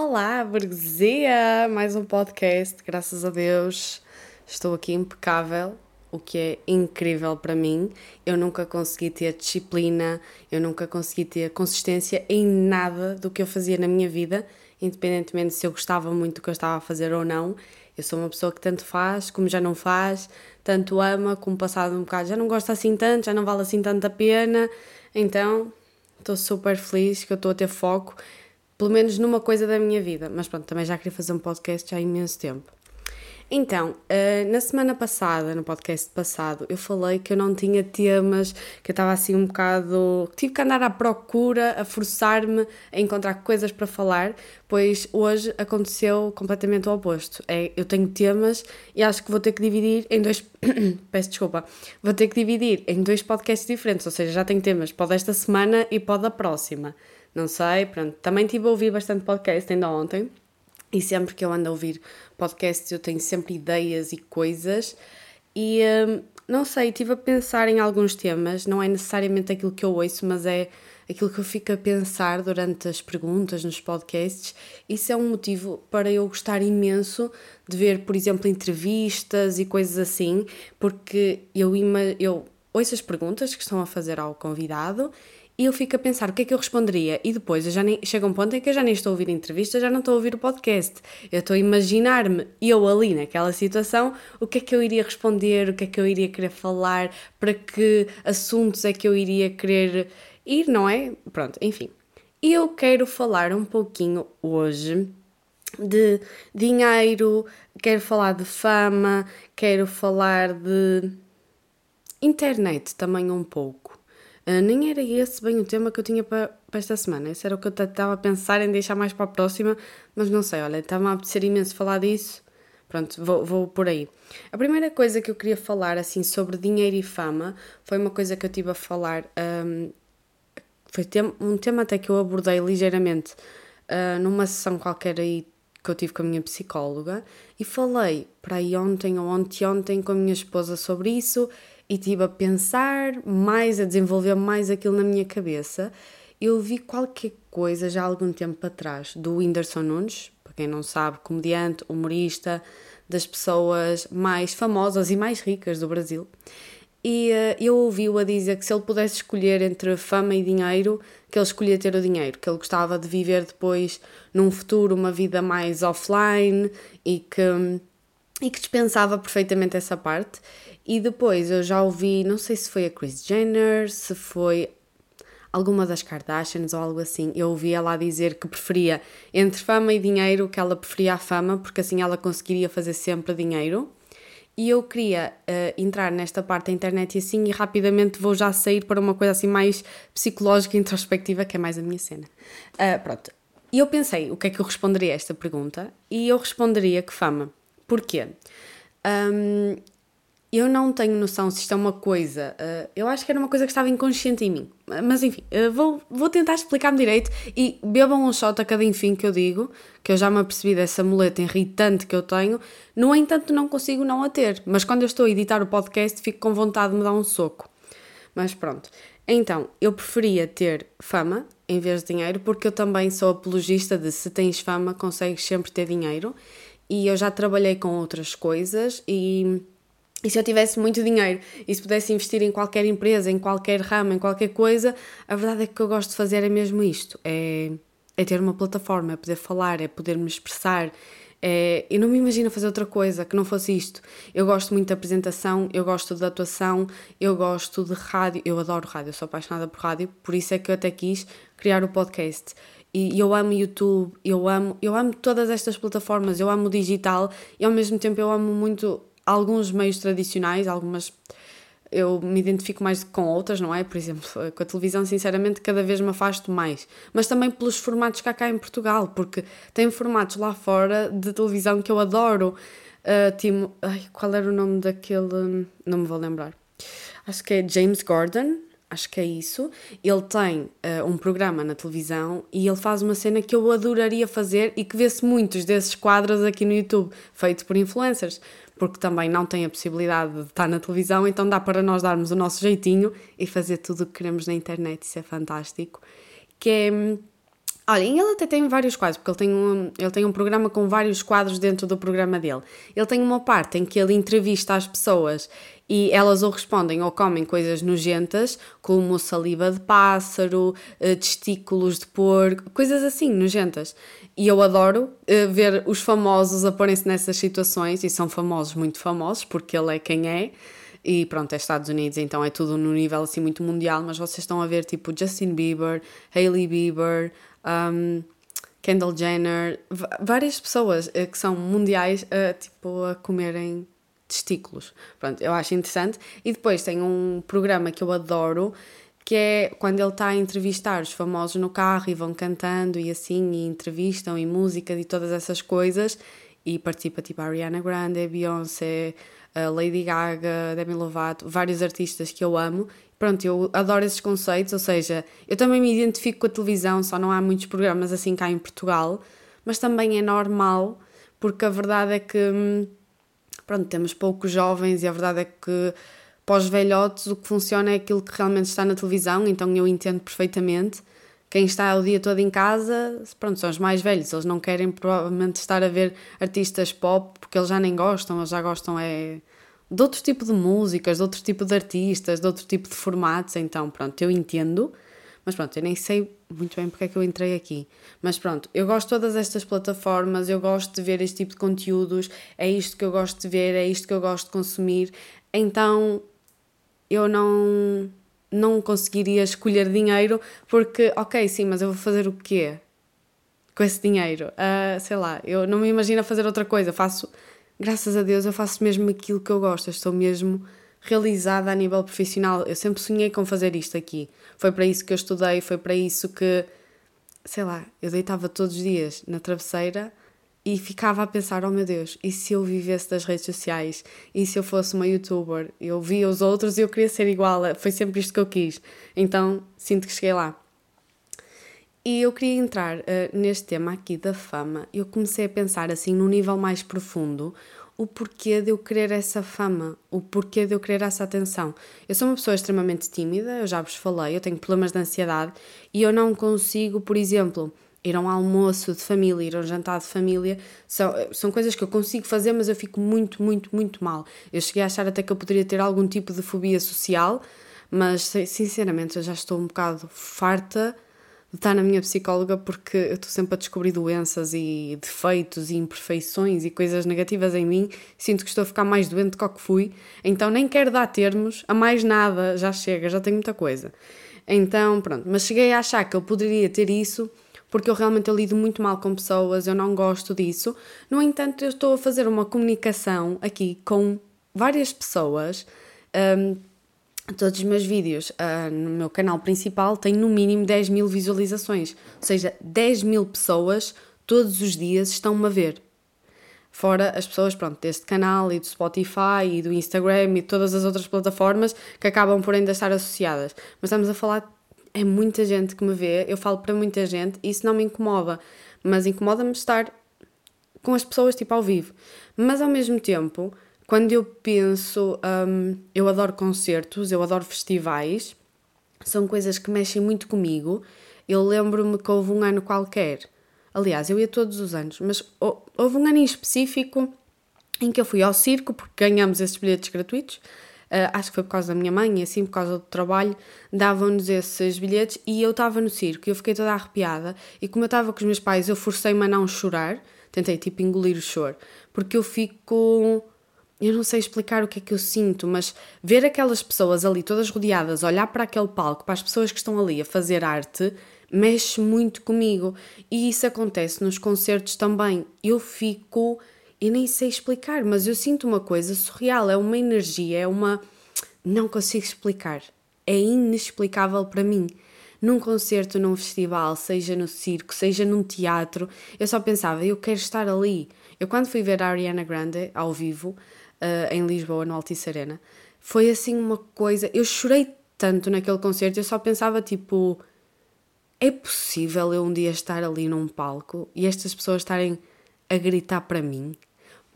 Olá, burguesia! Mais um podcast, graças a Deus. Estou aqui impecável, o que é incrível para mim. Eu nunca consegui ter disciplina, eu nunca consegui ter consistência em nada do que eu fazia na minha vida, independentemente se eu gostava muito do que eu estava a fazer ou não. Eu sou uma pessoa que tanto faz como já não faz, tanto ama como passado um bocado já não gosta assim tanto, já não vale assim tanta pena. Então, estou super feliz que eu estou a ter foco pelo menos numa coisa da minha vida. Mas pronto, também já queria fazer um podcast já há imenso tempo. Então, uh, na semana passada, no podcast passado, eu falei que eu não tinha temas, que eu estava assim um bocado. tive que andar à procura, a forçar-me a encontrar coisas para falar, pois hoje aconteceu completamente o oposto. É, eu tenho temas e acho que vou ter que dividir em dois. Peço desculpa. Vou ter que dividir em dois podcasts diferentes, ou seja, já tenho temas para desta semana e para da próxima. Não sei, pronto. Também tive a ouvir bastante podcast ainda ontem. E sempre que eu ando a ouvir podcasts, eu tenho sempre ideias e coisas. E hum, não sei, estive a pensar em alguns temas, não é necessariamente aquilo que eu ouço, mas é aquilo que eu fico a pensar durante as perguntas nos podcasts. Isso é um motivo para eu gostar imenso de ver, por exemplo, entrevistas e coisas assim, porque eu, eu ouço as perguntas que estão a fazer ao convidado e eu fico a pensar o que é que eu responderia e depois eu já nem, chega um ponto em que eu já nem estou a ouvir entrevistas, já não estou a ouvir o podcast. Eu estou a imaginar-me eu ali naquela situação, o que é que eu iria responder, o que é que eu iria querer falar, para que assuntos é que eu iria querer ir, não é? Pronto, enfim. Eu quero falar um pouquinho hoje de dinheiro, quero falar de fama, quero falar de internet também um pouco. Uh, nem era esse bem o tema que eu tinha para, para esta semana. Esse era o que eu estava a pensar em deixar mais para a próxima, mas não sei, olha, estava a apetecer imenso falar disso. Pronto, vou, vou por aí. A primeira coisa que eu queria falar, assim, sobre dinheiro e fama, foi uma coisa que eu tive a falar. Um, foi um tema até que eu abordei ligeiramente uh, numa sessão qualquer aí que eu tive com a minha psicóloga e falei para aí ontem ou ontem ontem com a minha esposa sobre isso e estive a pensar mais, a desenvolver mais aquilo na minha cabeça. Eu vi qualquer coisa já há algum tempo atrás do Whindersson Nunes, para quem não sabe, comediante, humorista, das pessoas mais famosas e mais ricas do Brasil. E uh, eu ouvi-o a dizer que se ele pudesse escolher entre fama e dinheiro, que ele escolhia ter o dinheiro, que ele gostava de viver depois, num futuro, uma vida mais offline e que, e que dispensava perfeitamente essa parte. E depois eu já ouvi, não sei se foi a Kris Jenner, se foi alguma das Kardashians ou algo assim. Eu ouvi ela dizer que preferia entre fama e dinheiro, que ela preferia a fama, porque assim ela conseguiria fazer sempre dinheiro. E eu queria uh, entrar nesta parte da internet e assim, e rapidamente vou já sair para uma coisa assim mais psicológica e introspectiva, que é mais a minha cena. Uh, pronto. E eu pensei, o que é que eu responderia a esta pergunta? E eu responderia que fama. Porquê? Um, eu não tenho noção se isto é uma coisa. Uh, eu acho que era uma coisa que estava inconsciente em mim. Mas enfim, uh, vou, vou tentar explicar-me direito e bebam um shot a cada enfim que eu digo, que eu já me apercebi dessa muleta irritante que eu tenho. No entanto, não consigo não a ter. Mas quando eu estou a editar o podcast, fico com vontade de me dar um soco. Mas pronto. Então, eu preferia ter fama em vez de dinheiro, porque eu também sou apologista de se tens fama, consegues sempre ter dinheiro. E eu já trabalhei com outras coisas e e se eu tivesse muito dinheiro e se pudesse investir em qualquer empresa, em qualquer ramo, em qualquer coisa, a verdade é que o que eu gosto de fazer é mesmo isto: é, é ter uma plataforma, é poder falar, é poder me expressar. É, eu não me imagino fazer outra coisa que não fosse isto. Eu gosto muito de apresentação, eu gosto de atuação, eu gosto de rádio, eu adoro rádio, sou apaixonada por rádio, por isso é que eu até quis criar o podcast. E eu amo YouTube, eu amo, eu amo todas estas plataformas, eu amo o digital e ao mesmo tempo eu amo muito alguns meios tradicionais, algumas eu me identifico mais com outras, não é? Por exemplo, com a televisão, sinceramente, cada vez me afasto mais. Mas também pelos formatos que há cá em Portugal, porque tem formatos lá fora de televisão que eu adoro. Uh, Timo, ai, qual era o nome daquele? Não me vou lembrar. Acho que é James Gordon, acho que é isso. Ele tem uh, um programa na televisão e ele faz uma cena que eu adoraria fazer e que vê-se muitos desses quadros aqui no YouTube, feito por influencers porque também não tem a possibilidade de estar na televisão, então dá para nós darmos o nosso jeitinho e fazer tudo o que queremos na internet, isso é fantástico. Que é, Olha, e ele até tem vários quadros, porque ele tem, um, ele tem um programa com vários quadros dentro do programa dele. Ele tem uma parte em que ele entrevista as pessoas e elas ou respondem ou comem coisas nojentas, como saliva de pássaro, eh, testículos de porco, coisas assim nojentas. E eu adoro uh, ver os famosos a porem-se nessas situações, e são famosos, muito famosos, porque ele é quem é. E pronto, é Estados Unidos, então é tudo no nível assim muito mundial, mas vocês estão a ver tipo Justin Bieber, Hailey Bieber, um, Kendall Jenner, várias pessoas uh, que são mundiais uh, tipo, a comerem testículos. Pronto, eu acho interessante. E depois tem um programa que eu adoro, que é quando ele está a entrevistar os famosos no carro e vão cantando e assim, e entrevistam e música e todas essas coisas. E participa tipo a Ariana Grande, Beyoncé, a Lady Gaga, Demi Lovato, vários artistas que eu amo pronto, eu adoro esses conceitos, ou seja, eu também me identifico com a televisão, só não há muitos programas assim cá em Portugal, mas também é normal, porque a verdade é que, hum, pronto, temos poucos jovens e a verdade é que os velhotes o que funciona é aquilo que realmente está na televisão, então eu entendo perfeitamente. Quem está o dia todo em casa, pronto, são os mais velhos, eles não querem provavelmente estar a ver artistas pop porque eles já nem gostam, eles já gostam é de outro tipo de músicas, de outro tipo de artistas, de outro tipo de formatos, então pronto, eu entendo, mas pronto, eu nem sei muito bem porque é que eu entrei aqui. Mas pronto, eu gosto de todas estas plataformas, eu gosto de ver este tipo de conteúdos, é isto que eu gosto de ver, é isto que eu gosto de consumir, então eu não, não conseguiria escolher dinheiro porque, ok, sim, mas eu vou fazer o quê? Com esse dinheiro, uh, sei lá, eu não me imagino fazer outra coisa, faço graças a Deus eu faço mesmo aquilo que eu gosto, eu estou mesmo realizada a nível profissional. Eu sempre sonhei com fazer isto aqui. Foi para isso que eu estudei, foi para isso que, sei lá, eu deitava todos os dias na travesseira e ficava a pensar: oh meu Deus, e se eu vivesse das redes sociais? E se eu fosse uma youtuber? Eu via os outros e eu queria ser igual, foi sempre isto que eu quis. Então sinto que cheguei lá. E eu queria entrar uh, neste tema aqui da fama. Eu comecei a pensar assim, num nível mais profundo, o porquê de eu querer essa fama, o porquê de eu querer essa atenção. Eu sou uma pessoa extremamente tímida, eu já vos falei, eu tenho problemas de ansiedade e eu não consigo, por exemplo, ir a um almoço de família, ir a um jantar de família, são, são coisas que eu consigo fazer, mas eu fico muito, muito, muito mal. Eu cheguei a achar até que eu poderia ter algum tipo de fobia social, mas sinceramente eu já estou um bocado farta de estar na minha psicóloga porque eu estou sempre a descobrir doenças e defeitos e imperfeições e coisas negativas em mim. Sinto que estou a ficar mais doente do que, que fui, então nem quero dar termos a mais nada, já chega, já tenho muita coisa. Então, pronto, mas cheguei a achar que eu poderia ter isso porque eu realmente eu lido muito mal com pessoas, eu não gosto disso. No entanto, eu estou a fazer uma comunicação aqui com várias pessoas. Um, todos os meus vídeos uh, no meu canal principal têm no mínimo 10 mil visualizações. Ou seja, 10 mil pessoas todos os dias estão-me a ver. Fora as pessoas, pronto, deste canal e do Spotify e do Instagram e todas as outras plataformas que acabam por ainda estar associadas. Mas estamos a falar, é muita gente que me vê, eu falo para muita gente e isso não me incomoda. Mas incomoda-me estar com as pessoas tipo ao vivo. Mas ao mesmo tempo, quando eu penso, um, eu adoro concertos, eu adoro festivais, são coisas que mexem muito comigo. Eu lembro-me que houve um ano qualquer, aliás, eu ia todos os anos, mas houve um ano em específico em que eu fui ao circo, porque ganhamos esses bilhetes gratuitos. Uh, acho que foi por causa da minha mãe e assim por causa do trabalho, davam-nos esses bilhetes e eu estava no circo e eu fiquei toda arrepiada. E como eu estava com os meus pais, eu forcei-me a não chorar, tentei tipo engolir o choro, porque eu fico eu não sei explicar o que é que eu sinto, mas ver aquelas pessoas ali todas rodeadas, olhar para aquele palco, para as pessoas que estão ali a fazer arte, mexe muito comigo. E isso acontece nos concertos também. Eu fico, eu nem sei explicar, mas eu sinto uma coisa surreal, é uma energia, é uma. Não consigo explicar. É inexplicável para mim. Num concerto, num festival, seja no circo, seja num teatro, eu só pensava, eu quero estar ali. Eu, quando fui ver a Ariana Grande ao vivo, uh, em Lisboa, no Altice Arena. Foi assim uma coisa. Eu chorei tanto naquele concerto, eu só pensava tipo. É possível eu um dia estar ali num palco e estas pessoas estarem a gritar para mim?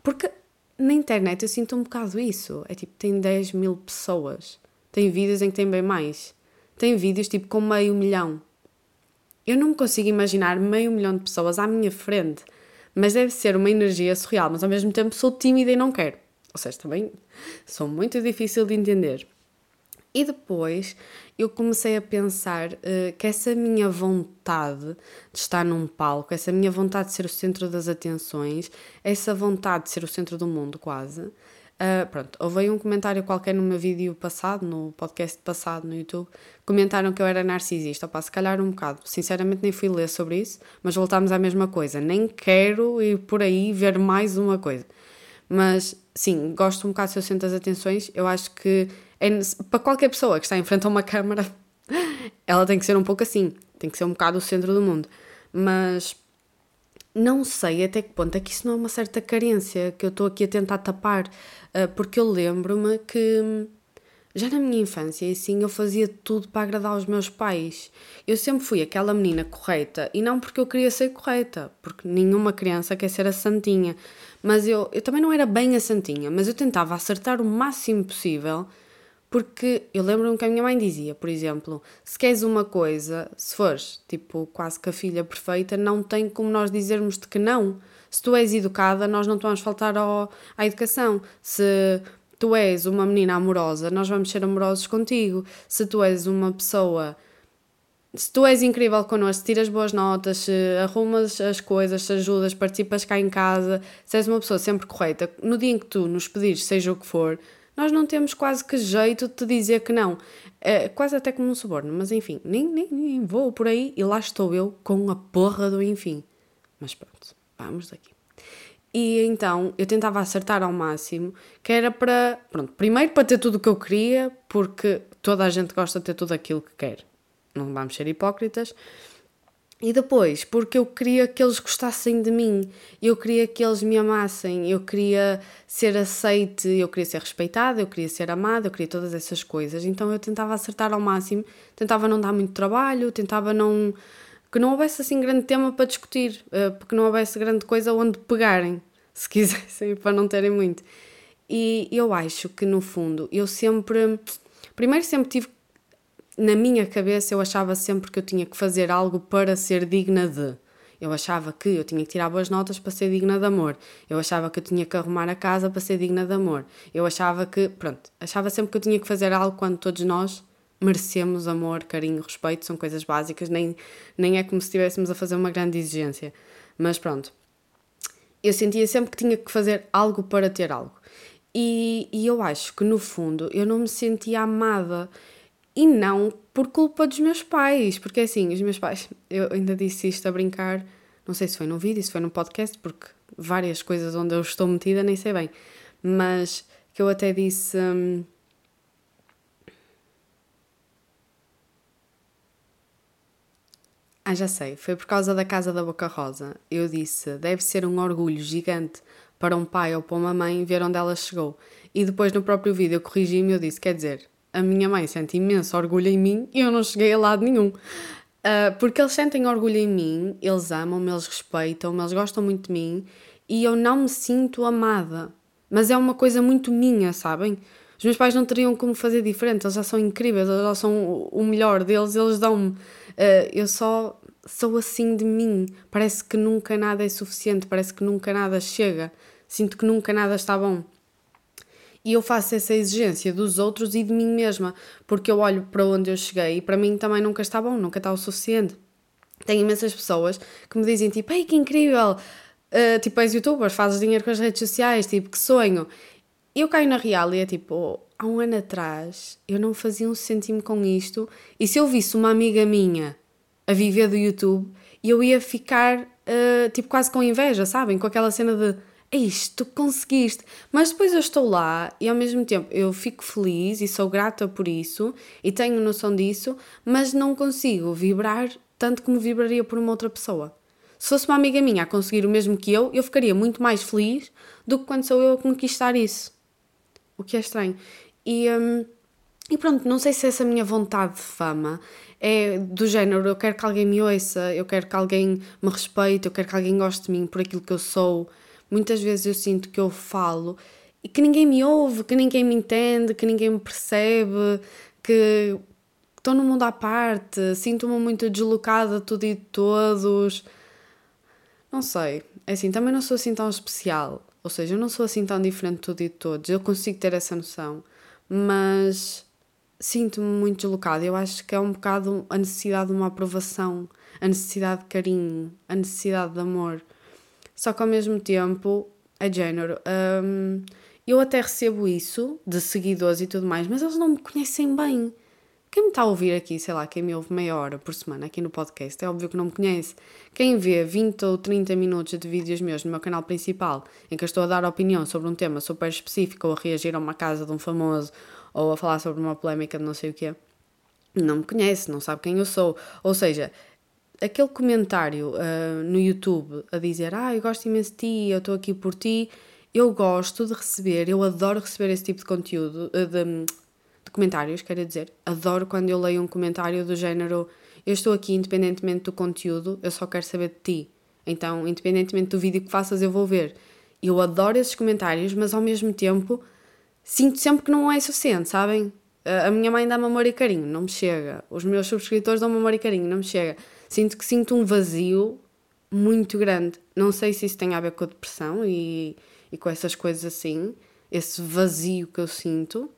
Porque na internet eu sinto um bocado isso. É tipo, tem 10 mil pessoas. Tem vídeos em que tem bem mais. Tem vídeos tipo com meio milhão. Eu não me consigo imaginar meio milhão de pessoas à minha frente, mas deve ser uma energia surreal, mas ao mesmo tempo sou tímida e não quero. Ou seja, também sou muito difícil de entender. E depois eu comecei a pensar uh, que essa minha vontade de estar num palco, essa minha vontade de ser o centro das atenções, essa vontade de ser o centro do mundo, quase. Uh, pronto, houve um comentário qualquer no meu vídeo passado, no podcast passado no YouTube, comentaram que eu era narcisista. Opa, se calhar um bocado. Sinceramente, nem fui ler sobre isso, mas voltámos à mesma coisa. Nem quero ir por aí ver mais uma coisa. Mas sim, gosto um bocado de ser o centro das atenções. Eu acho que é, para qualquer pessoa que está em frente a uma câmara, ela tem que ser um pouco assim, tem que ser um bocado o centro do mundo. Mas não sei até que ponto é que isso não é uma certa carência que eu estou aqui a tentar tapar, eh, porque eu lembro-me que já na minha infância, assim, eu fazia tudo para agradar os meus pais. Eu sempre fui aquela menina correta, e não porque eu queria ser correta, porque nenhuma criança quer ser a santinha. Mas eu, eu também não era bem a santinha, mas eu tentava acertar o máximo possível porque eu lembro-me que a minha mãe dizia, por exemplo, se queres uma coisa, se fores tipo quase que a filha perfeita, não tem como nós dizermos-te que não. Se tu és educada, nós não te vamos faltar ao, à educação. Se tu és uma menina amorosa, nós vamos ser amorosos contigo. Se tu és uma pessoa. Se tu és incrível connosco, se tiras boas notas, se arrumas as coisas, se ajudas, participas cá em casa, se és uma pessoa sempre correta, no dia em que tu nos pedires, seja o que for, nós não temos quase que jeito de te dizer que não. É quase até como um suborno, mas enfim, nem, nem, nem vou por aí e lá estou eu com a porra do enfim. Mas pronto, vamos daqui. E então eu tentava acertar ao máximo, que era para, pronto, primeiro para ter tudo o que eu queria, porque toda a gente gosta de ter tudo aquilo que quer. Não vamos ser hipócritas. E depois, porque eu queria que eles gostassem de mim, eu queria que eles me amassem, eu queria ser aceite, eu queria ser respeitada, eu queria ser amada, eu queria todas essas coisas. Então eu tentava acertar ao máximo, tentava não dar muito trabalho, tentava não. que não houvesse assim grande tema para discutir, eh, porque não houvesse grande coisa onde pegarem, se quisessem, para não terem muito. E eu acho que no fundo eu sempre. Primeiro, sempre tive na minha cabeça eu achava sempre que eu tinha que fazer algo para ser digna de. Eu achava que eu tinha que tirar boas notas para ser digna de amor. Eu achava que eu tinha que arrumar a casa para ser digna de amor. Eu achava que, pronto, achava sempre que eu tinha que fazer algo quando todos nós merecemos amor, carinho, respeito, são coisas básicas, nem, nem é como se estivéssemos a fazer uma grande exigência. Mas pronto, eu sentia sempre que tinha que fazer algo para ter algo. E, e eu acho que no fundo eu não me sentia amada e não por culpa dos meus pais, porque assim, os meus pais, eu ainda disse isto a brincar, não sei se foi num vídeo, se foi num podcast, porque várias coisas onde eu estou metida nem sei bem, mas que eu até disse. Hum, Ah, já sei, foi por causa da Casa da Boca Rosa. Eu disse: deve ser um orgulho gigante para um pai ou para uma mãe ver onde ela chegou. E depois no próprio vídeo corrigi-me e eu disse: quer dizer, a minha mãe sente imenso orgulho em mim e eu não cheguei a lado nenhum. Uh, porque eles sentem orgulho em mim, eles amam-me, eles respeitam-me, eles gostam muito de mim e eu não me sinto amada. Mas é uma coisa muito minha, sabem? Os meus pais não teriam como fazer diferente, eles já são incríveis, eles já são o melhor deles, eles dão-me. Uh, eu só sou assim de mim. Parece que nunca nada é suficiente, parece que nunca nada chega, sinto que nunca nada está bom. E eu faço essa exigência dos outros e de mim mesma, porque eu olho para onde eu cheguei e para mim também nunca está bom, nunca está o suficiente. Tenho imensas pessoas que me dizem tipo, ei que incrível, uh, tipo és youtuber, fazes dinheiro com as redes sociais, tipo que sonho. E eu caio na real e é tipo, há um ano atrás eu não fazia um cêntimo com isto e se eu visse uma amiga minha a viver do YouTube, eu ia ficar uh, tipo quase com inveja, sabem? Com aquela cena de é isto, conseguiste. Mas depois eu estou lá e ao mesmo tempo eu fico feliz e sou grata por isso e tenho noção disso, mas não consigo vibrar tanto como vibraria por uma outra pessoa. Se fosse uma amiga minha a conseguir o mesmo que eu, eu ficaria muito mais feliz do que quando sou eu a conquistar isso. O que é estranho. E, hum, e pronto, não sei se essa minha vontade de fama é do género, eu quero que alguém me ouça, eu quero que alguém me respeite, eu quero que alguém goste de mim por aquilo que eu sou. Muitas vezes eu sinto que eu falo e que ninguém me ouve, que ninguém me entende, que ninguém me percebe, que estou num mundo à parte, sinto-me muito deslocada de tudo e de todos. Não sei, é assim, também não sou assim tão especial, ou seja, eu não sou assim tão diferente de tudo e de todos, eu consigo ter essa noção, mas sinto-me muito deslocada. Eu acho que é um bocado a necessidade de uma aprovação, a necessidade de carinho, a necessidade de amor. Só que ao mesmo tempo é género. Hum, eu até recebo isso de seguidores e tudo mais, mas eles não me conhecem bem. Quem me está a ouvir aqui, sei lá, quem me ouve meia hora por semana aqui no podcast, é óbvio que não me conhece. Quem vê 20 ou 30 minutos de vídeos meus no meu canal principal, em que eu estou a dar opinião sobre um tema super específico, ou a reagir a uma casa de um famoso, ou a falar sobre uma polémica de não sei o quê, não me conhece, não sabe quem eu sou. Ou seja, aquele comentário uh, no YouTube a dizer ah, eu gosto imenso de ti, eu estou aqui por ti, eu gosto de receber, eu adoro receber esse tipo de conteúdo, uh, de, de, comentários, quero dizer. Adoro quando eu leio um comentário do género eu estou aqui independentemente do conteúdo, eu só quero saber de ti. Então, independentemente do vídeo que faças, eu vou ver. Eu adoro esses comentários, mas ao mesmo tempo sinto sempre que não é suficiente, sabem? A minha mãe dá-me amor e carinho, não me chega. Os meus subscritores dão-me amor e carinho, não me chega. Sinto que sinto um vazio muito grande. Não sei se isso tem a ver com a depressão e, e com essas coisas assim, esse vazio que eu sinto,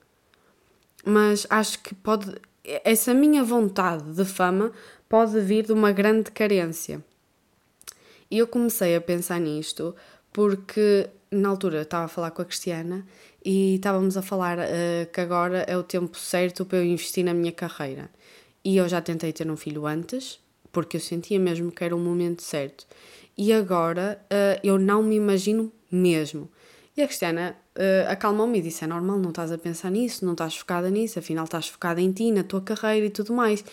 mas acho que pode. Essa minha vontade de fama pode vir de uma grande carência. E eu comecei a pensar nisto porque na altura estava a falar com a Cristiana e estávamos a falar uh, que agora é o tempo certo para eu investir na minha carreira. E eu já tentei ter um filho antes, porque eu sentia mesmo que era o momento certo. E agora uh, eu não me imagino mesmo. E a Cristiana uh, acalmou-me e disse: É normal, não estás a pensar nisso, não estás focada nisso, afinal estás focada em ti, na tua carreira e tudo mais.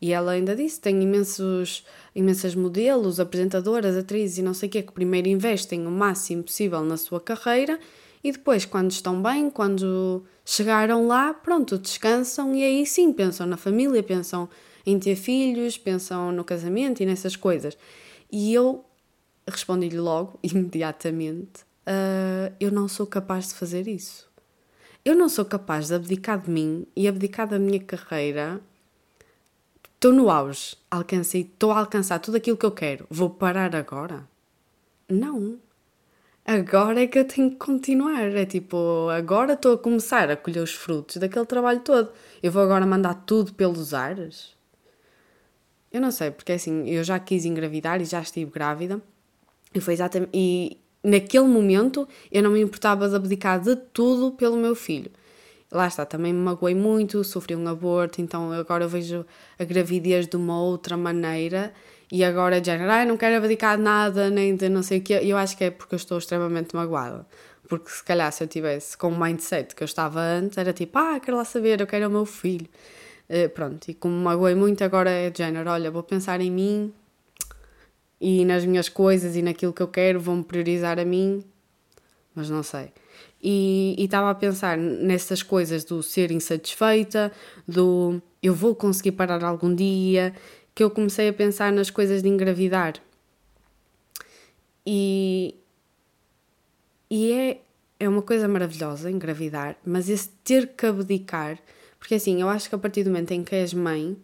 E ela ainda disse: tem imensos, imensos modelos, apresentadoras, atrizes e não sei o quê, que primeiro investem o máximo possível na sua carreira e depois, quando estão bem, quando chegaram lá, pronto, descansam e aí sim pensam na família, pensam em ter filhos, pensam no casamento e nessas coisas. E eu respondi-lhe logo, imediatamente: uh, Eu não sou capaz de fazer isso. Eu não sou capaz de abdicar de mim e abdicar da minha carreira. Estou no auge, alcancei, estou a alcançar tudo aquilo que eu quero. Vou parar agora? Não. Agora é que eu tenho que continuar. É tipo, agora estou a começar a colher os frutos daquele trabalho todo. Eu vou agora mandar tudo pelos ares? Eu não sei, porque assim, eu já quis engravidar e já estive grávida. E foi exatamente. E naquele momento eu não me importava de abdicar de tudo pelo meu filho. Lá está, também me magoei muito, sofri um aborto, então agora eu vejo a gravidez de uma outra maneira e agora já ah, não quero abdicar de nada, nem de não sei o que. Eu acho que é porque eu estou extremamente magoada. Porque se calhar se eu tivesse com o mindset que eu estava antes, era tipo, ah, quero lá saber, eu quero o meu filho. Uh, pronto, e como me magoei muito, agora é de género: olha, vou pensar em mim e nas minhas coisas e naquilo que eu quero, vou-me priorizar a mim, mas não sei. E estava a pensar nessas coisas do ser insatisfeita, do eu vou conseguir parar algum dia, que eu comecei a pensar nas coisas de engravidar. E, e é, é uma coisa maravilhosa engravidar, mas esse ter que abdicar porque assim, eu acho que a partir do momento em que és mãe,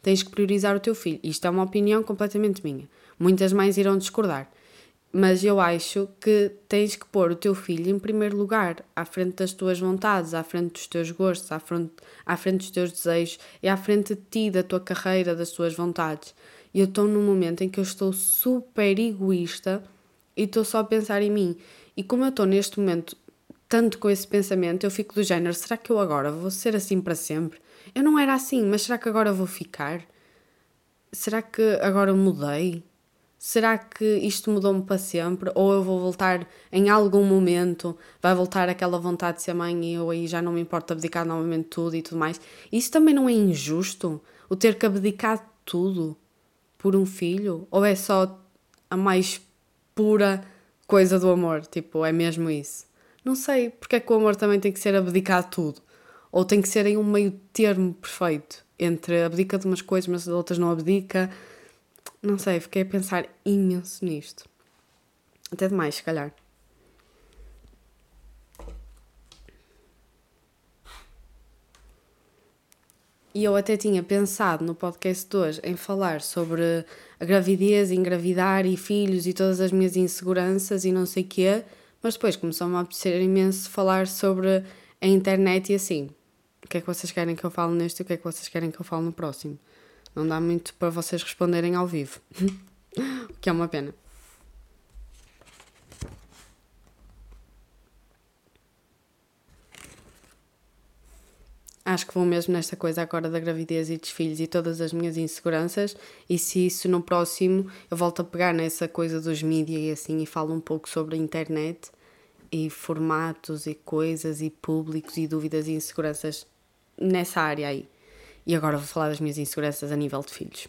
tens que priorizar o teu filho. Isto é uma opinião completamente minha. Muitas mães irão discordar. Mas eu acho que tens que pôr o teu filho em primeiro lugar, à frente das tuas vontades, à frente dos teus gostos, à frente, à frente dos teus desejos e à frente de ti, da tua carreira, das tuas vontades. E eu estou num momento em que eu estou super egoísta e estou só a pensar em mim. E como eu estou neste momento tanto com esse pensamento, eu fico do género: será que eu agora vou ser assim para sempre? Eu não era assim, mas será que agora vou ficar? Será que agora mudei? Será que isto mudou-me para sempre? Ou eu vou voltar em algum momento, vai voltar aquela vontade de ser mãe e eu aí já não me importo abdicar novamente tudo e tudo mais? Isso também não é injusto? O ter que abdicar tudo por um filho? Ou é só a mais pura coisa do amor? Tipo, é mesmo isso? Não sei, porque é que o amor também tem que ser abdicar de tudo. Ou tem que ser em um meio termo perfeito. Entre abdica de umas coisas, mas de outras não abdica. Não sei, fiquei a pensar imenso nisto. Até demais, se calhar. e eu até tinha pensado no podcast de hoje em falar sobre a gravidez, engravidar e filhos e todas as minhas inseguranças e não sei o quê, mas depois começou-me a apetecer imenso falar sobre a internet e assim. O que é que vocês querem que eu fale neste e o que é que vocês querem que eu fale no próximo? Não dá muito para vocês responderem ao vivo. o que é uma pena. acho que vou mesmo nesta coisa agora da gravidez e dos filhos e todas as minhas inseguranças. E se isso no próximo eu volto a pegar nessa coisa dos mídias e assim e falo um pouco sobre a internet e formatos e coisas e públicos e dúvidas e inseguranças nessa área aí. E agora vou falar das minhas inseguranças a nível de filhos.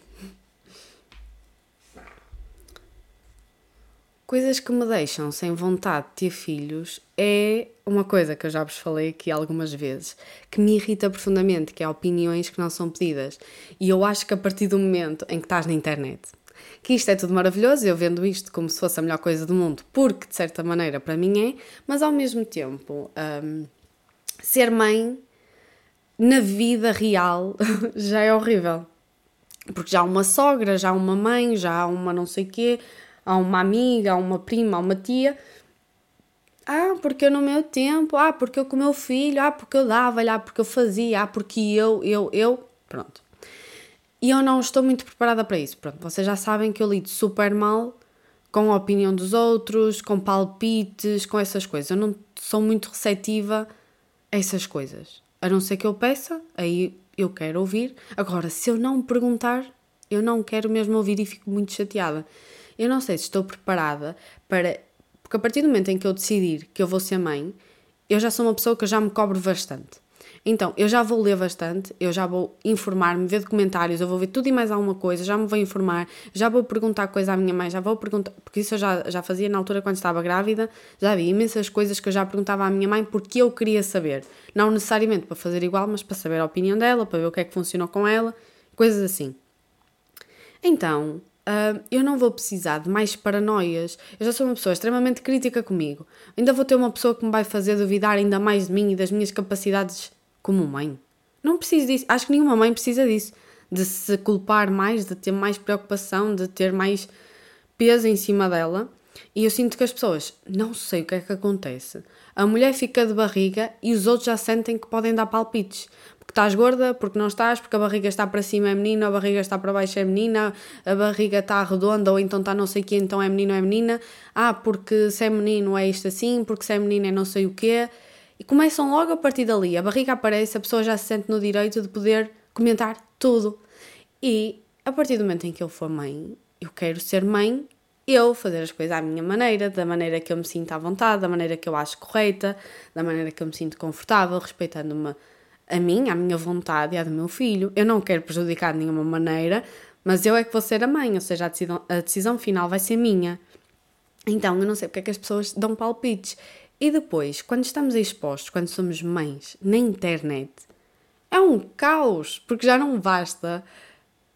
Coisas que me deixam sem vontade de ter filhos é uma coisa que eu já vos falei aqui algumas vezes, que me irrita profundamente, que é opiniões que não são pedidas. E eu acho que a partir do momento em que estás na internet, que isto é tudo maravilhoso, eu vendo isto como se fosse a melhor coisa do mundo, porque de certa maneira para mim é, mas ao mesmo tempo, um, ser mãe na vida real já é horrível. Porque já há uma sogra, já há uma mãe, já há uma não sei quê, a uma amiga, a uma prima, a uma tia. Ah, porque eu no meu tempo, ah, porque eu com o meu filho, ah, porque eu dava, ah, porque eu fazia, ah, porque eu, eu, eu. Pronto. E eu não estou muito preparada para isso. Pronto, vocês já sabem que eu lido super mal com a opinião dos outros, com palpites, com essas coisas. Eu não sou muito receptiva a essas coisas. A não ser que eu peça, aí eu quero ouvir. Agora, se eu não perguntar, eu não quero mesmo ouvir e fico muito chateada. Eu não sei se estou preparada para. Porque a partir do momento em que eu decidir que eu vou ser mãe, eu já sou uma pessoa que já me cobro bastante. Então, eu já vou ler bastante, eu já vou informar-me, ver documentários, eu vou ver tudo e mais alguma coisa, já me vou informar, já vou perguntar coisa à minha mãe, já vou perguntar, porque isso eu já, já fazia na altura quando estava grávida, já havia imensas coisas que eu já perguntava à minha mãe porque eu queria saber. Não necessariamente para fazer igual, mas para saber a opinião dela, para ver o que é que funcionou com ela, coisas assim. Então, Uh, eu não vou precisar de mais paranoias. Eu já sou uma pessoa extremamente crítica comigo. Ainda vou ter uma pessoa que me vai fazer duvidar ainda mais de mim e das minhas capacidades como mãe. Não preciso disso. Acho que nenhuma mãe precisa disso. De se culpar mais, de ter mais preocupação, de ter mais peso em cima dela. E eu sinto que as pessoas, não sei o que é que acontece. A mulher fica de barriga e os outros já sentem que podem dar palpites estás gorda, porque não estás, porque a barriga está para cima é menina, a barriga está para baixo é menina, a barriga está redonda ou então está não sei o quê, então é menino ou é menina. Ah, porque se é menino é isto assim, porque se é menina é não sei o quê. E começam logo a partir dali. A barriga aparece, a pessoa já se sente no direito de poder comentar tudo. E a partir do momento em que eu for mãe, eu quero ser mãe, eu fazer as coisas à minha maneira, da maneira que eu me sinto à vontade, da maneira que eu acho correta, da maneira que eu me sinto confortável, respeitando-me a mim, à minha vontade e à do meu filho. Eu não quero prejudicar de nenhuma maneira, mas eu é que vou ser a mãe, ou seja, a decisão, a decisão final vai ser minha. Então, eu não sei porque é que as pessoas dão palpites. E depois, quando estamos expostos, quando somos mães, na internet, é um caos, porque já não basta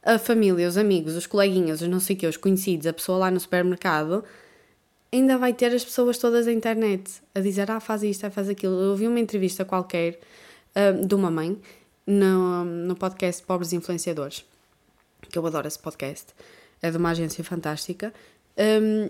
a família, os amigos, os coleguinhas, os não sei o os conhecidos, a pessoa lá no supermercado, ainda vai ter as pessoas todas na internet a dizer, ah, faz isto, ah, faz aquilo. Eu ouvi uma entrevista qualquer uh, de uma mãe no, no podcast Pobres Influenciadores, que eu adoro esse podcast, é de uma agência fantástica. Um,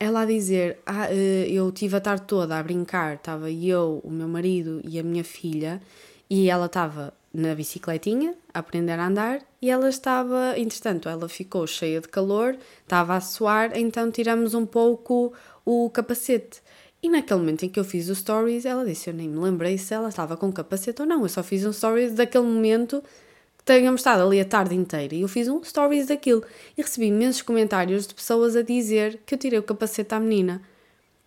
ela a dizer: ah, eh, Eu tive a tarde toda a brincar, estava eu, o meu marido e a minha filha, e ela estava na bicicletinha a aprender a andar e ela estava, entretanto, ela ficou cheia de calor, estava a suar, então tiramos um pouco o capacete. E naquele momento em que eu fiz o stories, ela disse: Eu nem me lembrei se ela estava com capacete ou não. Eu só fiz um stories daquele momento que tínhamos estado ali a tarde inteira. E eu fiz um stories daquilo. E recebi imensos comentários de pessoas a dizer que eu tirei o capacete à menina.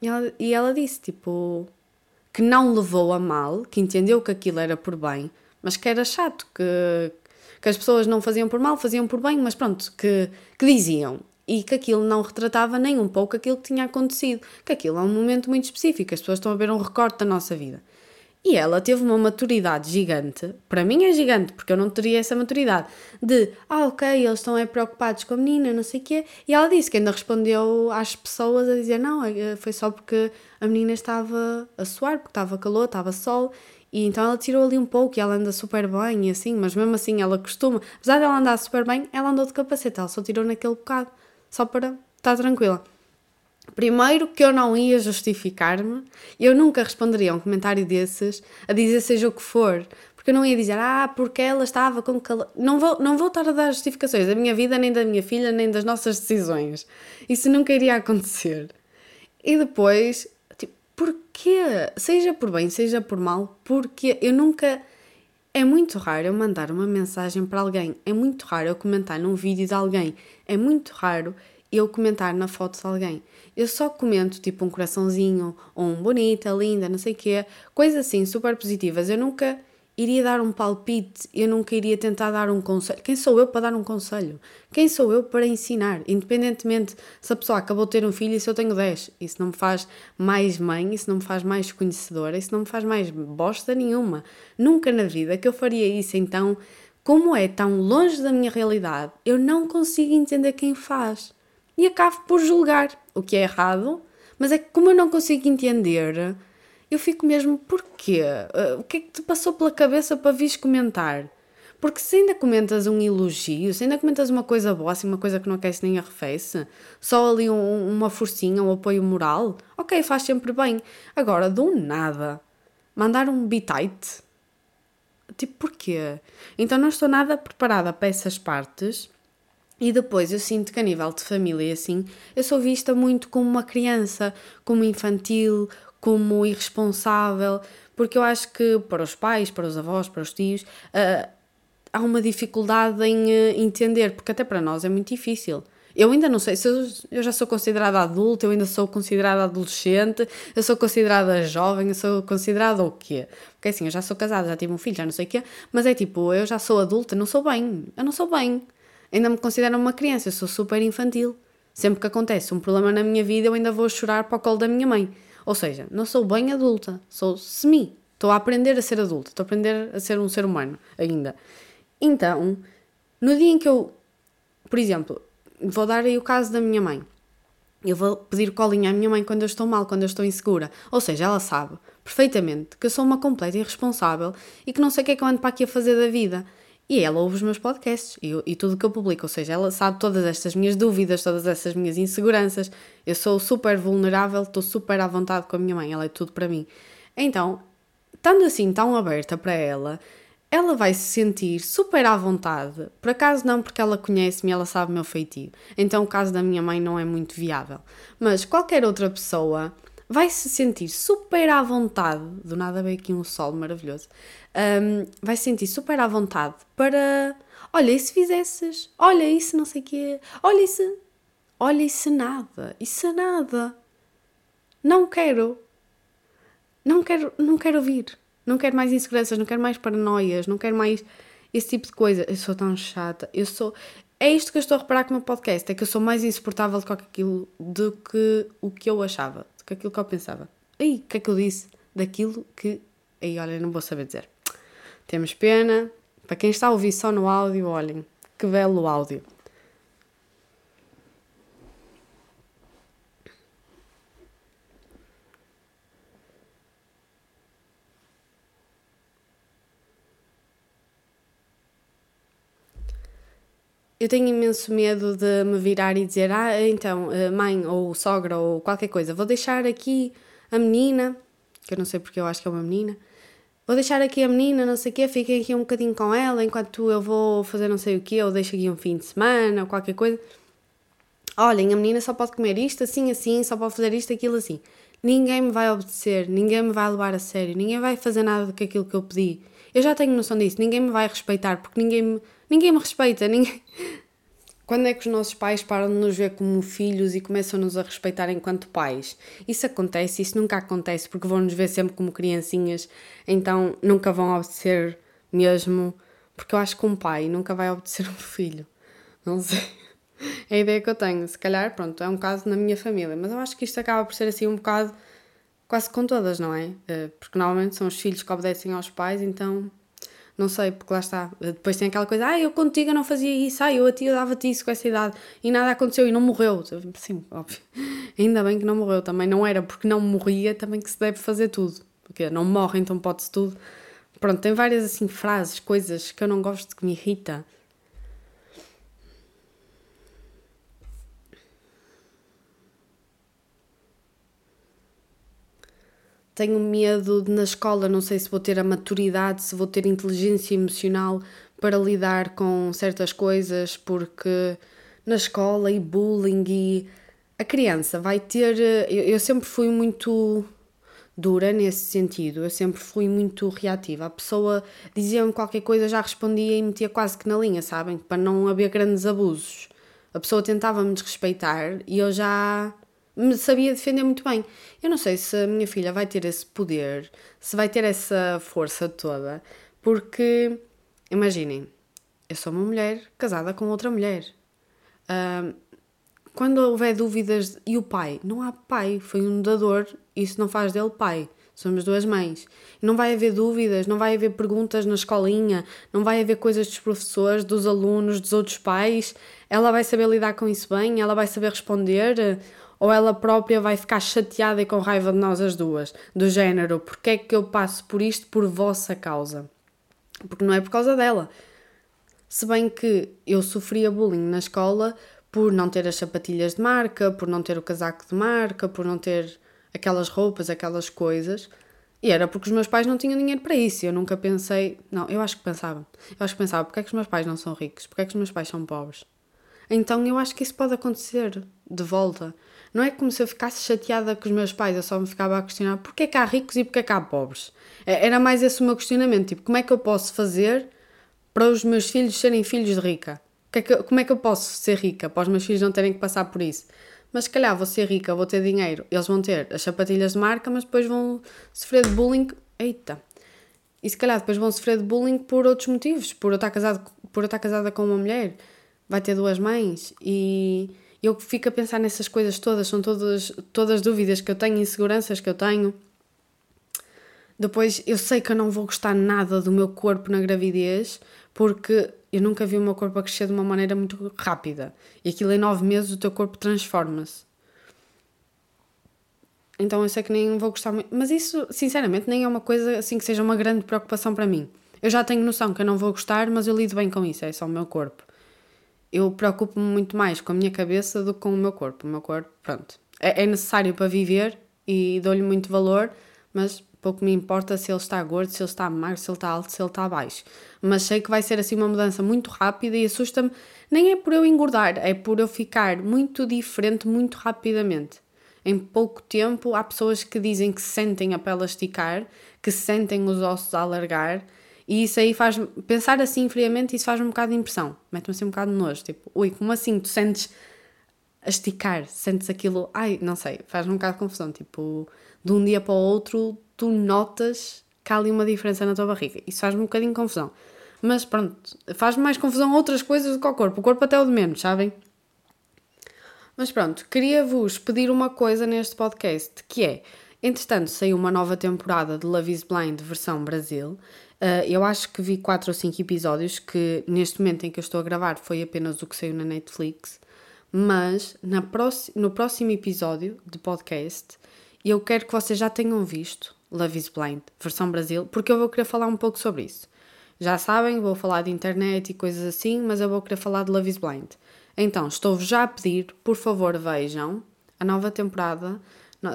E ela, e ela disse: Tipo, que não levou a mal, que entendeu que aquilo era por bem, mas que era chato, que, que as pessoas não faziam por mal, faziam por bem, mas pronto, que, que diziam e que aquilo não retratava nem um pouco aquilo que tinha acontecido, que aquilo é um momento muito específico, as pessoas estão a ver um recorte da nossa vida. E ela teve uma maturidade gigante, para mim é gigante, porque eu não teria essa maturidade, de, ah, ok, eles estão é preocupados com a menina, não sei o quê, e ela disse que ainda respondeu às pessoas a dizer, não, é, foi só porque a menina estava a suar, porque estava calor, estava sol, E então ela tirou ali um pouco e ela anda super bem e assim, mas mesmo assim ela costuma, apesar de ela andar super bem, ela andou de capacete, ela só tirou naquele bocado, só para estar tranquila. Primeiro que eu não ia justificar-me, eu nunca responderia a um comentário desses a dizer seja o que for, porque eu não ia dizer, ah, porque ela estava com calor. Não vou, não vou estar a dar justificações da minha vida, nem da minha filha, nem das nossas decisões. Isso nunca iria acontecer. E depois, tipo, porquê? Seja por bem, seja por mal, porque eu nunca. É muito raro eu mandar uma mensagem para alguém, é muito raro eu comentar num vídeo de alguém, é muito raro eu comentar na foto de alguém. Eu só comento tipo um coraçãozinho, ou um bonita, linda, não sei o quê, coisas assim super positivas. Eu nunca iria dar um palpite, eu nunca iria tentar dar um conselho. Quem sou eu para dar um conselho? Quem sou eu para ensinar? Independentemente se a pessoa acabou de ter um filho e se eu tenho 10. Isso não me faz mais mãe, isso não me faz mais conhecedora, isso não me faz mais bosta nenhuma. Nunca na vida que eu faria isso, então, como é tão longe da minha realidade, eu não consigo entender quem faz. E acabo por julgar, o que é errado, mas é que como eu não consigo entender eu fico mesmo, porquê? Uh, o que é que te passou pela cabeça para vires comentar? Porque se ainda comentas um elogio, se ainda comentas uma coisa boa, assim, uma coisa que não aquece nem arrefece, só ali um, uma forcinha, um apoio moral, ok, faz sempre bem. Agora, do nada, mandar um bitite, tipo, porquê? Então não estou nada preparada para essas partes e depois eu sinto que a nível de família, assim, eu sou vista muito como uma criança, como infantil, como irresponsável, porque eu acho que para os pais, para os avós, para os tios, uh, há uma dificuldade em uh, entender, porque até para nós é muito difícil. Eu ainda não sei se eu, eu, já sou considerada adulta, eu ainda sou considerada adolescente, eu sou considerada jovem, eu sou considerada o quê? Porque assim, eu já sou casada, já tive um filho, já não sei o quê, mas é tipo, eu já sou adulta, não sou bem, eu não sou bem. Ainda me considero uma criança, eu sou super infantil. Sempre que acontece um problema na minha vida, eu ainda vou chorar para o colo da minha mãe. Ou seja, não sou bem adulta, sou semi. Estou a aprender a ser adulta, estou a aprender a ser um ser humano ainda. Então, no dia em que eu, por exemplo, vou dar aí o caso da minha mãe. Eu vou pedir colinha à minha mãe quando eu estou mal, quando eu estou insegura. Ou seja, ela sabe perfeitamente que eu sou uma completa irresponsável e que não sei o que é que eu ando para aqui a fazer da vida. E ela ouve os meus podcasts e, e tudo que eu publico, ou seja, ela sabe todas estas minhas dúvidas, todas essas minhas inseguranças. Eu sou super vulnerável, estou super à vontade com a minha mãe, ela é tudo para mim. Então, estando assim tão aberta para ela, ela vai se sentir super à vontade. Por acaso não, porque ela conhece-me ela sabe o meu feitio. Então o caso da minha mãe não é muito viável. Mas qualquer outra pessoa vai se sentir super à vontade. Do nada veio aqui um sol maravilhoso um, vai se sentir super à vontade para. Olha, e se fizesses? Olha, isso não sei o quê? Olha, isso. Olha, isso nada. Isso nada. Não quero. Não quero, não quero ouvir. Não quero mais inseguranças, não quero mais paranoias, não quero mais esse tipo de coisa. Eu sou tão chata. Eu sou. É isto que eu estou a reparar com o meu podcast, é que eu sou mais insuportável do que aquilo do que o que eu achava, do que aquilo que eu pensava. Ei, o que é que eu disse? Daquilo que. Aí, olha, não vou saber dizer. Temos pena. Para quem está a ouvir só no áudio, olhem, que belo áudio. Eu tenho imenso medo de me virar e dizer: Ah, então, eh, mãe ou sogra ou qualquer coisa, vou deixar aqui a menina, que eu não sei porque eu acho que é uma menina, vou deixar aqui a menina, não sei o quê, fiquem aqui um bocadinho com ela enquanto eu vou fazer não sei o quê, ou deixo aqui um fim de semana, ou qualquer coisa. Olhem, a menina só pode comer isto assim, assim, só pode fazer isto, aquilo assim. Ninguém me vai obedecer, ninguém me vai levar a sério, ninguém vai fazer nada do que aquilo que eu pedi. Eu já tenho noção disso, ninguém me vai respeitar, porque ninguém me, ninguém me respeita, ninguém, quando é que os nossos pais param de nos ver como filhos e começam-nos a respeitar enquanto pais? Isso acontece, isso nunca acontece porque vão nos ver sempre como criancinhas, então nunca vão obedecer mesmo, porque eu acho que um pai nunca vai obedecer um filho. Não sei. É a ideia que eu tenho. Se calhar, pronto, é um caso na minha família, mas eu acho que isto acaba por ser assim um bocado quase com todas, não é? Eh, porque normalmente são os filhos que obedecem aos pais, então não sei, porque lá está. Depois tem aquela coisa, ah, eu contigo não fazia isso, ah, eu a ti dava-te isso com essa idade e nada aconteceu e não morreu. Sim, óbvio. Ainda bem que não morreu também. Não era porque não morria também que se deve fazer tudo. Porque não morre, então pode-se tudo. pronto, tem várias assim frases, coisas que eu não gosto que me irrita. Tenho medo de na escola, não sei se vou ter a maturidade, se vou ter inteligência emocional para lidar com certas coisas, porque na escola e bullying e a criança vai ter. Eu, eu sempre fui muito dura nesse sentido, eu sempre fui muito reativa. A pessoa dizia-me qualquer coisa, já respondia e metia quase que na linha, sabem? Para não haver grandes abusos. A pessoa tentava-me desrespeitar e eu já me sabia defender muito bem. Eu não sei se a minha filha vai ter esse poder, se vai ter essa força toda, porque imaginem, eu sou uma mulher casada com outra mulher. Uh, quando houver dúvidas, e o pai? Não há pai, foi um dador, isso não faz dele pai. Somos duas mães. Não vai haver dúvidas, não vai haver perguntas na escolinha, não vai haver coisas dos professores, dos alunos, dos outros pais. Ela vai saber lidar com isso bem, ela vai saber responder ou ela própria vai ficar chateada e com raiva de nós as duas, do género, porque é que eu passo por isto por vossa causa? Porque não é por causa dela. Se bem que eu sofria bullying na escola por não ter as sapatilhas de marca, por não ter o casaco de marca, por não ter aquelas roupas, aquelas coisas. E era porque os meus pais não tinham dinheiro para isso. Eu nunca pensei. Não, eu acho que pensava. Eu acho que pensava: porque é que os meus pais não são ricos? Porque é que os meus pais são pobres? Então eu acho que isso pode acontecer de volta. Não é como se eu ficasse chateada com os meus pais, eu só me ficava a questionar porquê é que há ricos e porquê é que há pobres. É, era mais esse o meu questionamento, tipo, como é que eu posso fazer para os meus filhos serem filhos de rica? como é que eu posso ser rica para os meus filhos não terem que passar por isso? Mas se calhar vou ser rica, vou ter dinheiro, eles vão ter as sapatilhas de marca, mas depois vão sofrer de bullying. Eita! E se calhar depois vão sofrer de bullying por outros motivos, por eu estar, casado, por eu estar casada com uma mulher, vai ter duas mães e eu fico a pensar nessas coisas todas, são todas, todas dúvidas que eu tenho, inseguranças que eu tenho. Depois, eu sei que eu não vou gostar nada do meu corpo na gravidez, porque eu nunca vi o meu corpo a crescer de uma maneira muito rápida. E aquilo em nove meses o teu corpo transforma-se. Então eu sei que nem vou gostar muito. Mas isso, sinceramente, nem é uma coisa assim que seja uma grande preocupação para mim. Eu já tenho noção que eu não vou gostar, mas eu lido bem com isso, é só o meu corpo eu preocupo-me muito mais com a minha cabeça do que com o meu corpo. O meu corpo, pronto, é, é necessário para viver e dou-lhe muito valor, mas pouco me importa se ele está gordo, se ele está magro, se ele está alto, se ele está baixo. Mas sei que vai ser assim uma mudança muito rápida e assusta-me. Nem é por eu engordar, é por eu ficar muito diferente muito rapidamente. Em pouco tempo, há pessoas que dizem que sentem a pele a esticar, que sentem os ossos a alargar e isso aí faz pensar assim friamente, isso faz um bocado de impressão, mete-me assim um bocado de nojo. Tipo, ui, como assim? Tu sentes a esticar, sentes aquilo, ai, não sei, faz um bocado de confusão. Tipo, de um dia para o outro, tu notas que há ali uma diferença na tua barriga. Isso faz-me um bocadinho de confusão. Mas pronto, faz-me mais confusão outras coisas do que o corpo. O corpo até é o de menos, sabem? Mas pronto, queria-vos pedir uma coisa neste podcast, que é, entretanto, saiu uma nova temporada de Love is Blind versão Brasil. Uh, eu acho que vi 4 ou 5 episódios, que neste momento em que eu estou a gravar foi apenas o que saiu na Netflix, mas na no próximo episódio de podcast eu quero que vocês já tenham visto Love is Blind, versão Brasil, porque eu vou querer falar um pouco sobre isso. Já sabem, vou falar de internet e coisas assim, mas eu vou querer falar de Love is Blind. Então, estou-vos já a pedir, por favor, vejam a nova temporada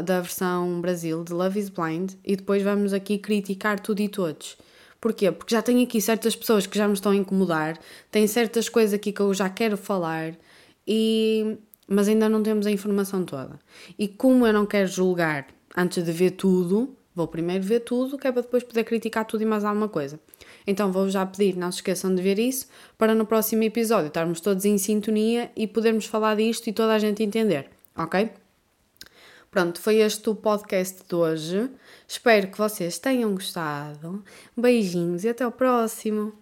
da versão Brasil de Love is Blind e depois vamos aqui criticar tudo e todos. Porquê? Porque já tenho aqui certas pessoas que já me estão a incomodar, tem certas coisas aqui que eu já quero falar, e... mas ainda não temos a informação toda. E como eu não quero julgar antes de ver tudo, vou primeiro ver tudo, que é para depois poder criticar tudo e mais alguma coisa. Então vou já pedir, não se esqueçam de ver isso, para no próximo episódio estarmos todos em sintonia e podermos falar disto e toda a gente entender, ok? Pronto, foi este o podcast de hoje. Espero que vocês tenham gostado. Beijinhos e até o próximo.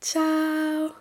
Tchau!